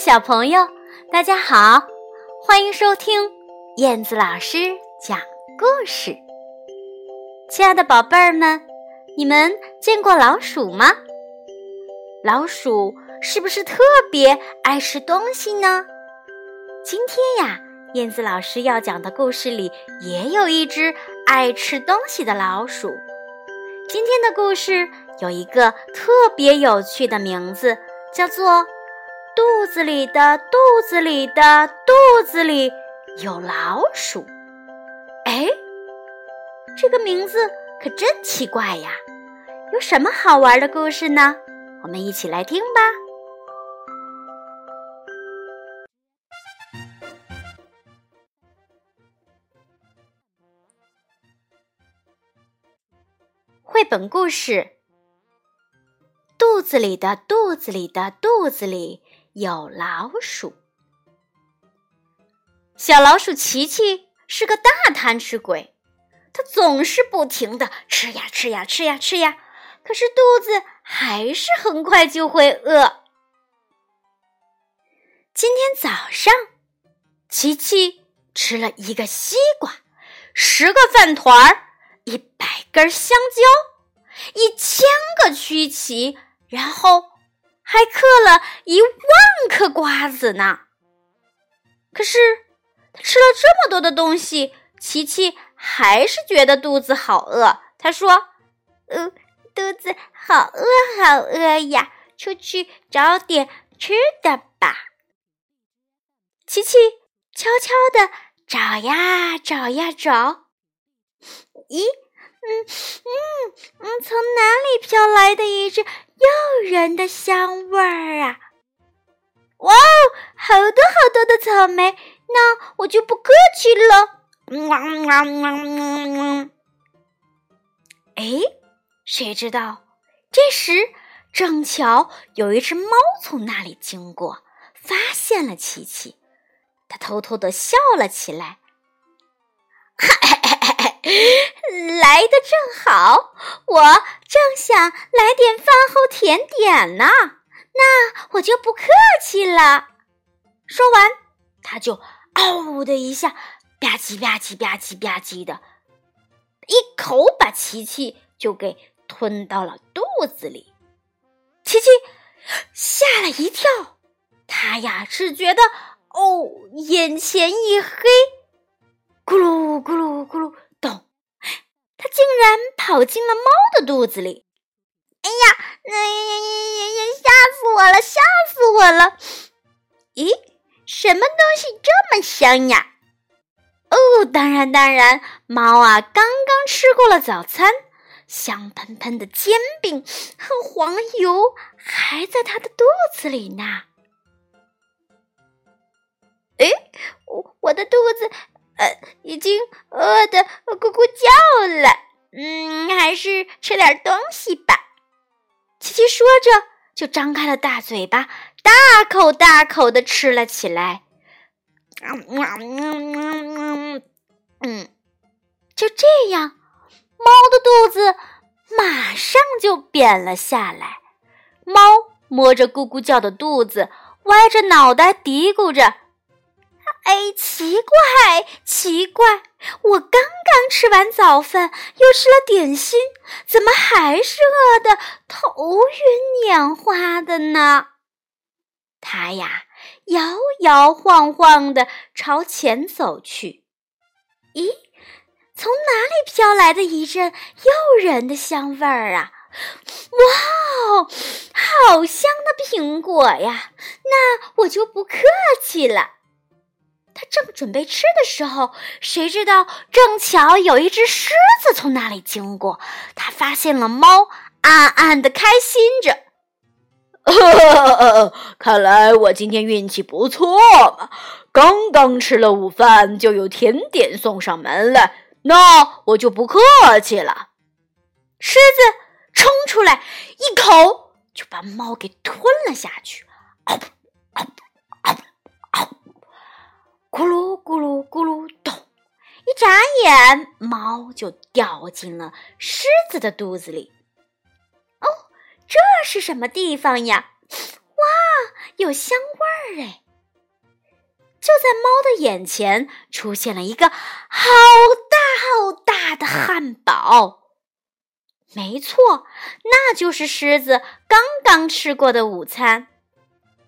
小朋友，大家好，欢迎收听燕子老师讲故事。亲爱的宝贝儿们，你们见过老鼠吗？老鼠是不是特别爱吃东西呢？今天呀，燕子老师要讲的故事里也有一只爱吃东西的老鼠。今天的故事有一个特别有趣的名字，叫做。肚子里的肚子里的肚子里有老鼠，哎，这个名字可真奇怪呀！有什么好玩的故事呢？我们一起来听吧。绘本故事：肚子里的肚子里的肚子里。有老鼠，小老鼠琪琪是个大贪吃鬼，它总是不停的吃呀吃呀吃呀吃呀，可是肚子还是很快就会饿。今天早上，琪琪吃了一个西瓜，十个饭团儿，一百根香蕉，一千个曲奇，然后。还嗑了一万颗瓜子呢。可是他吃了这么多的东西，琪琪还是觉得肚子好饿。他说：“嗯，肚子好饿，好饿呀，出去找点吃的吧。”琪琪悄悄地找呀找呀找，咦？嗯嗯嗯，从哪里飘来的一只诱人的香味儿啊！哇哦，好多好多的草莓，那我就不客气了。哎，谁知道？这时正巧有一只猫从那里经过，发现了琪琪，它偷偷的笑了起来。哈 来的正好，我正想来点饭后甜点呢，那我就不客气了。说完，他就“嗷”的一下，吧唧吧唧吧唧吧唧的，一口把琪琪就给吞到了肚子里。琪琪吓了一跳，他呀只觉得哦，眼前一黑，咕噜咕噜咕噜。竟然跑进了猫的肚子里！哎呀，哎呀呀呀呀！吓死我了，吓死我了！咦，什么东西这么香呀？哦，当然当然，猫啊，刚刚吃过了早餐，香喷喷的煎饼和黄油还在它的肚子里呢。哎，我我的肚子。呃，已经饿得咕咕叫了。嗯，还是吃点东西吧。琪琪说着，就张开了大嘴巴，大口大口的吃了起来。嗯，就这样，猫的肚子马上就扁了下来。猫摸着咕咕叫的肚子，歪着脑袋嘀咕着。哎，奇怪，奇怪！我刚刚吃完早饭，又吃了点心，怎么还是饿得头晕眼花的呢？他呀，摇摇晃晃的朝前走去。咦，从哪里飘来的一阵诱人的香味儿啊？哇哦，好香的苹果呀！那我就不客气了。他正准备吃的时候，谁知道正巧有一只狮子从那里经过。他发现了猫，暗暗的开心着。看来我今天运气不错嘛！刚刚吃了午饭，就有甜点送上门来，那我就不客气了。狮子冲出来，一口就把猫给吞了下去。咕噜咕噜咕噜咚！一眨眼，猫就掉进了狮子的肚子里。哦，这是什么地方呀？哇，有香味儿哎！就在猫的眼前出现了一个好大好大的汉堡。没错，那就是狮子刚刚吃过的午餐。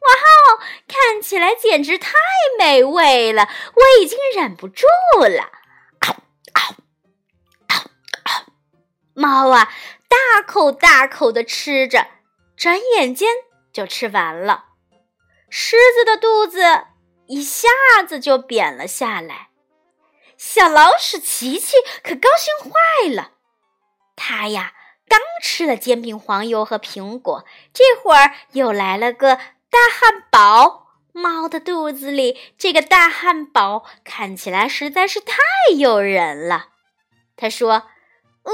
哇哦，看起来简直太美味了，我已经忍不住了。猫啊，大口大口的吃着，转眼间就吃完了。狮子的肚子一下子就扁了下来。小老鼠琪琪可高兴坏了，它呀刚吃了煎饼、黄油和苹果，这会儿又来了个大汉堡。猫的肚子里这个大汉堡看起来实在是太诱人了。他说：“嗯。”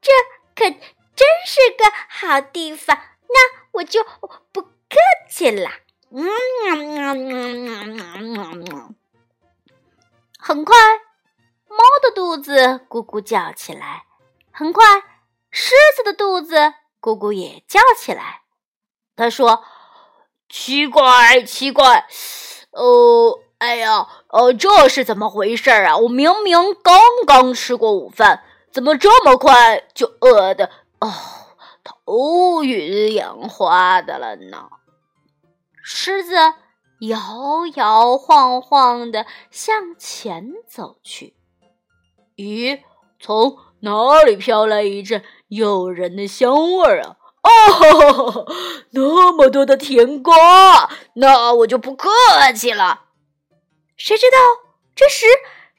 这可真是个好地方，那我就不客气了。嗯很快，猫的肚子咕咕叫起来。很快，狮子的肚子咕咕也叫起来。他说：“奇怪，奇怪，哦，哎呀，呃，这是怎么回事啊？我明明刚刚吃过午饭。”怎么这么快就饿的哦，头晕眼花的了呢？狮子摇摇晃晃的向前走去。咦，从哪里飘来一阵诱人的香味儿啊？哦，那么多的甜瓜，那我就不客气了。谁知道这时？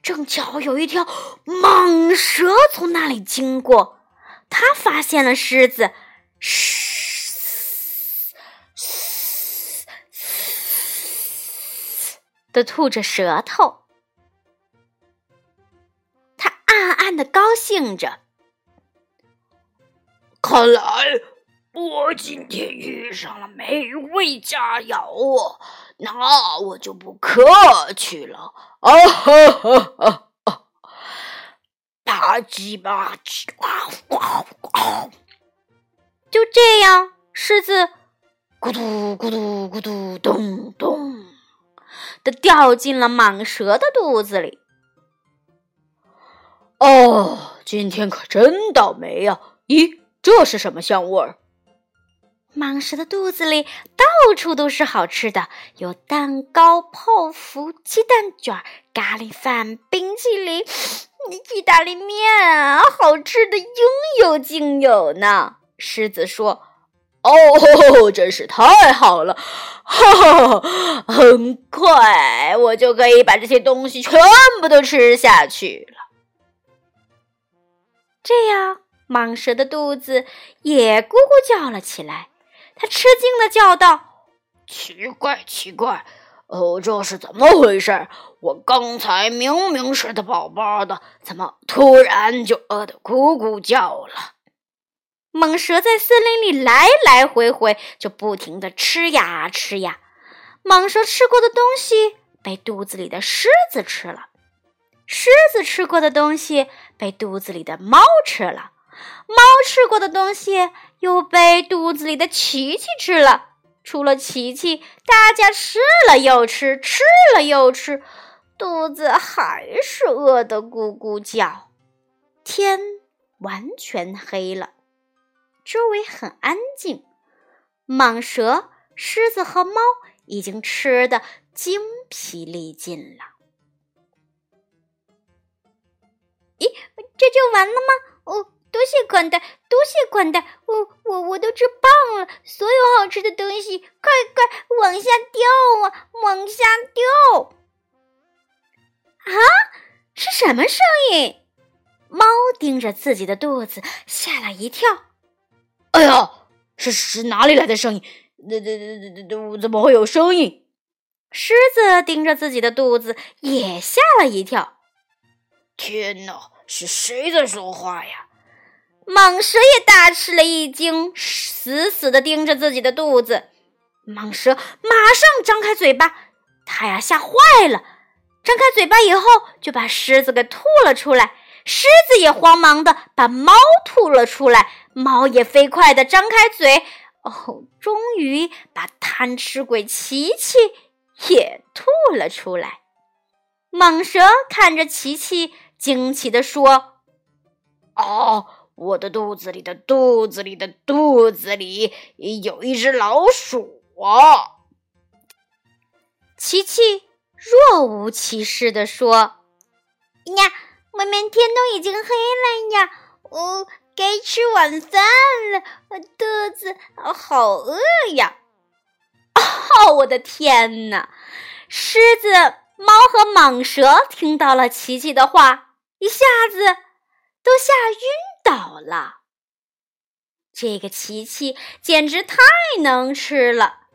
正巧有一条蟒蛇从那里经过，它发现了狮子，嘶嘶嘶的吐着舌头。它暗暗的高兴着，看来我今天遇上了美味佳肴啊！那我就不客气了。啊哈哈哈！吧唧吧唧，哇哇哇！就这样，狮子咕嘟咕嘟咕嘟咚咚的掉进了蟒蛇的肚子里。哦，今天可真倒霉呀！咦，这是什么香味儿？蟒蛇的肚子里到处都是好吃的，有蛋糕、泡芙、鸡蛋卷、咖喱饭、冰淇淋、意大利面啊，好吃的应有尽有呢。狮子说：“哦，真是太好了！哈哈，很快我就可以把这些东西全部都吃下去了。”这样，蟒蛇的肚子也咕咕叫了起来。他吃惊的叫道：“奇怪，奇怪，哦，这是怎么回事？我刚才明明吃的饱饱的，怎么突然就饿得咕咕叫了？”蟒蛇在森林里来来回回，就不停的吃呀吃呀。蟒蛇吃过的东西被肚子里的狮子吃了，狮子吃过的东西被肚子里的猫吃了。猫吃过的东西又被肚子里的琪琪吃了。除了琪琪，大家吃了又吃，吃了又吃，肚子还是饿得咕咕叫。天完全黑了，周围很安静。蟒蛇、狮子和猫已经吃得精疲力尽了。咦，这就完了吗？多谢款待，多谢款待，我我我都吃胖了，所有好吃的东西，快快往下掉啊，往下掉！啊，是什么声音？猫盯着自己的肚子，吓了一跳。哎呀，是是哪里来的声音？这这这这怎么会有声音？狮子盯着自己的肚子，也吓了一跳。天哪，是谁在说话呀？蟒蛇也大吃了一惊，死死的盯着自己的肚子。蟒蛇马上张开嘴巴，它呀吓坏了，张开嘴巴以后就把狮子给吐了出来。狮子也慌忙的把猫吐了出来，猫也飞快的张开嘴，哦，终于把贪吃鬼琪琪也吐了出来。蟒蛇看着琪琪，惊奇地说：“哦，我的肚子里的肚子里的肚子里有一只老鼠！”琪琪若无其事地说：“呀，外面天都已经黑了呀，哦，该吃晚饭了，肚子好饿呀！” 哦，我的天哪！狮子。猫和蟒蛇听到了琪琪的话，一下子都吓晕倒了。这个琪琪简直太能吃了。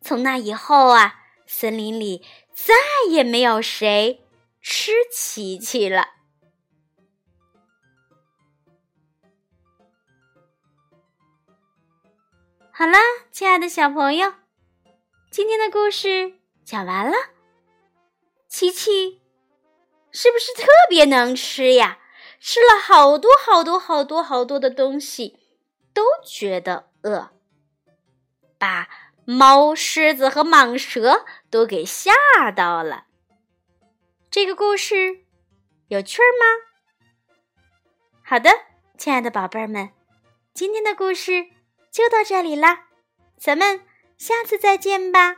从那以后啊，森林里再也没有谁吃琪琪了。好了，亲爱的小朋友，今天的故事讲完了。琪琪是不是特别能吃呀？吃了好多好多好多好多的东西，都觉得饿，把猫、狮子和蟒蛇都给吓到了。这个故事有趣吗？好的，亲爱的宝贝儿们，今天的故事就到这里啦，咱们下次再见吧。